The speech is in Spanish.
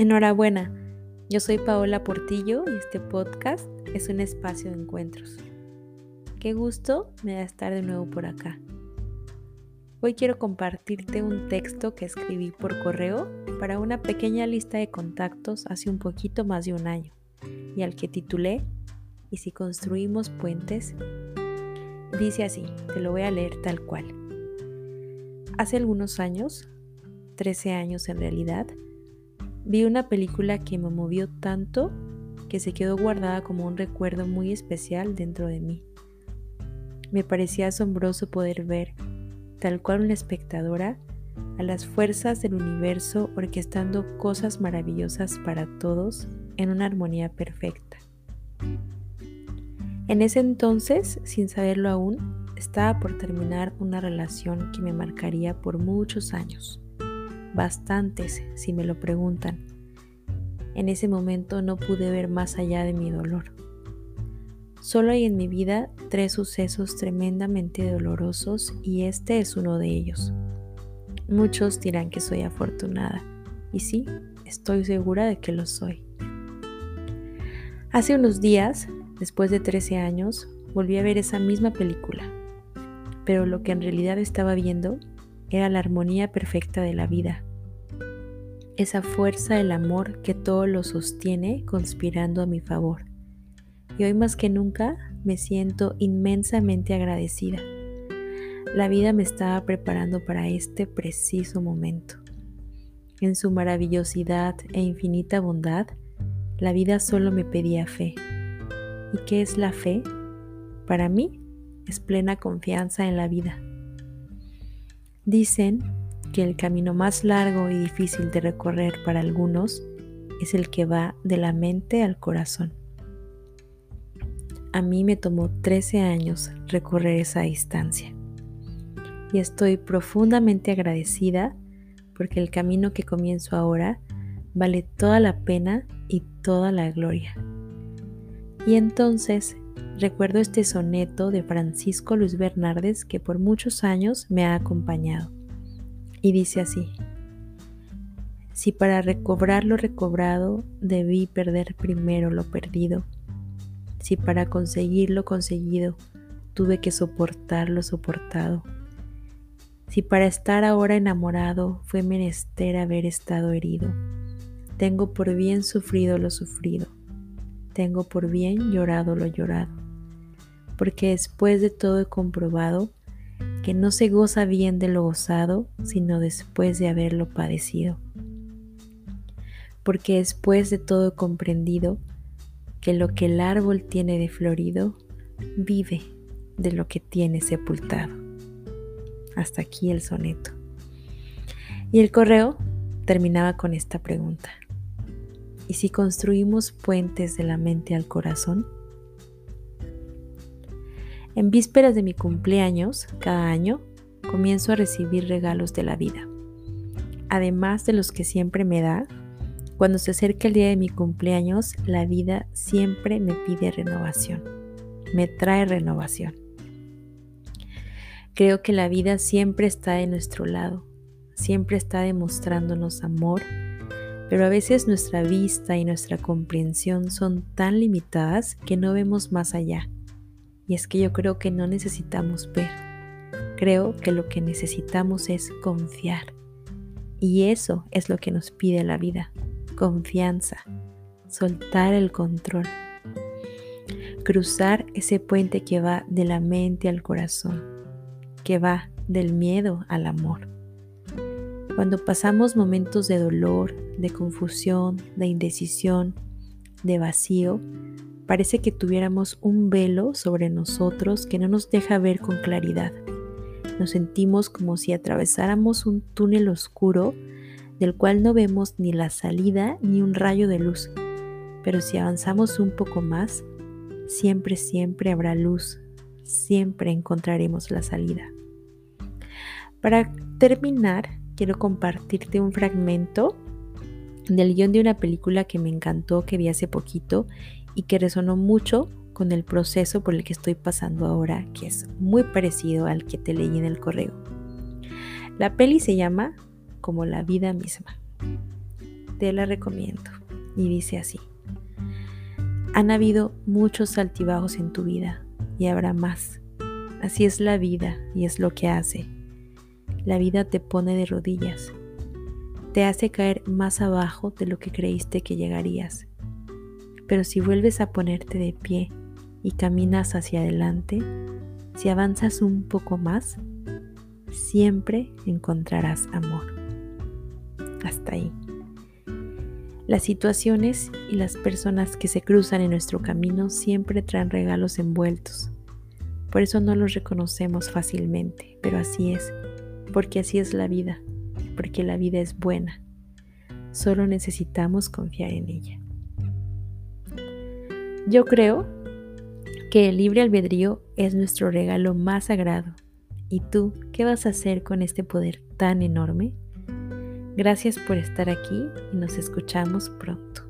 Enhorabuena, yo soy Paola Portillo y este podcast es un espacio de encuentros. Qué gusto me da estar de nuevo por acá. Hoy quiero compartirte un texto que escribí por correo para una pequeña lista de contactos hace un poquito más de un año y al que titulé ¿Y si construimos puentes? Dice así, te lo voy a leer tal cual. Hace algunos años, 13 años en realidad, Vi una película que me movió tanto que se quedó guardada como un recuerdo muy especial dentro de mí. Me parecía asombroso poder ver, tal cual una espectadora, a las fuerzas del universo orquestando cosas maravillosas para todos en una armonía perfecta. En ese entonces, sin saberlo aún, estaba por terminar una relación que me marcaría por muchos años bastantes si me lo preguntan. En ese momento no pude ver más allá de mi dolor. Solo hay en mi vida tres sucesos tremendamente dolorosos y este es uno de ellos. Muchos dirán que soy afortunada y sí, estoy segura de que lo soy. Hace unos días, después de 13 años, volví a ver esa misma película, pero lo que en realidad estaba viendo era la armonía perfecta de la vida, esa fuerza del amor que todo lo sostiene conspirando a mi favor. Y hoy más que nunca me siento inmensamente agradecida. La vida me estaba preparando para este preciso momento. En su maravillosidad e infinita bondad, la vida solo me pedía fe. ¿Y qué es la fe? Para mí es plena confianza en la vida. Dicen que el camino más largo y difícil de recorrer para algunos es el que va de la mente al corazón. A mí me tomó 13 años recorrer esa distancia y estoy profundamente agradecida porque el camino que comienzo ahora vale toda la pena y toda la gloria. Y entonces recuerdo este soneto de Francisco Luis Bernardes que por muchos años me ha acompañado. Y dice así, si para recobrar lo recobrado debí perder primero lo perdido, si para conseguir lo conseguido tuve que soportar lo soportado, si para estar ahora enamorado fue menester haber estado herido, tengo por bien sufrido lo sufrido, tengo por bien llorado lo llorado, porque después de todo he comprobado que no se goza bien de lo gozado, sino después de haberlo padecido. Porque después de todo comprendido que lo que el árbol tiene de florido, vive de lo que tiene sepultado. Hasta aquí el soneto. Y el correo terminaba con esta pregunta. ¿Y si construimos puentes de la mente al corazón? En vísperas de mi cumpleaños, cada año, comienzo a recibir regalos de la vida. Además de los que siempre me da, cuando se acerca el día de mi cumpleaños, la vida siempre me pide renovación, me trae renovación. Creo que la vida siempre está de nuestro lado, siempre está demostrándonos amor, pero a veces nuestra vista y nuestra comprensión son tan limitadas que no vemos más allá y es que yo creo que no necesitamos ver. Creo que lo que necesitamos es confiar. Y eso es lo que nos pide la vida. Confianza. Soltar el control. Cruzar ese puente que va de la mente al corazón. Que va del miedo al amor. Cuando pasamos momentos de dolor, de confusión, de indecisión, de vacío, Parece que tuviéramos un velo sobre nosotros que no nos deja ver con claridad. Nos sentimos como si atravesáramos un túnel oscuro del cual no vemos ni la salida ni un rayo de luz. Pero si avanzamos un poco más, siempre, siempre habrá luz, siempre encontraremos la salida. Para terminar, quiero compartirte un fragmento del guion de una película que me encantó, que vi hace poquito y que resonó mucho con el proceso por el que estoy pasando ahora, que es muy parecido al que te leí en el correo. La peli se llama Como la vida misma. te la recomiendo y dice así. Han habido muchos altibajos en tu vida y habrá más. Así es la vida y es lo que hace. La vida te pone de rodillas, te hace caer más abajo de lo que creíste que llegarías. Pero si vuelves a ponerte de pie y caminas hacia adelante, si avanzas un poco más, siempre encontrarás amor. Hasta ahí. Las situaciones y las personas que se cruzan en nuestro camino siempre traen regalos envueltos. Por eso no los reconocemos fácilmente, pero así es, porque así es la vida, porque la vida es buena. Solo necesitamos confiar en ella. Yo creo que el libre albedrío es nuestro regalo más sagrado. ¿Y tú qué vas a hacer con este poder tan enorme? Gracias por estar aquí y nos escuchamos pronto.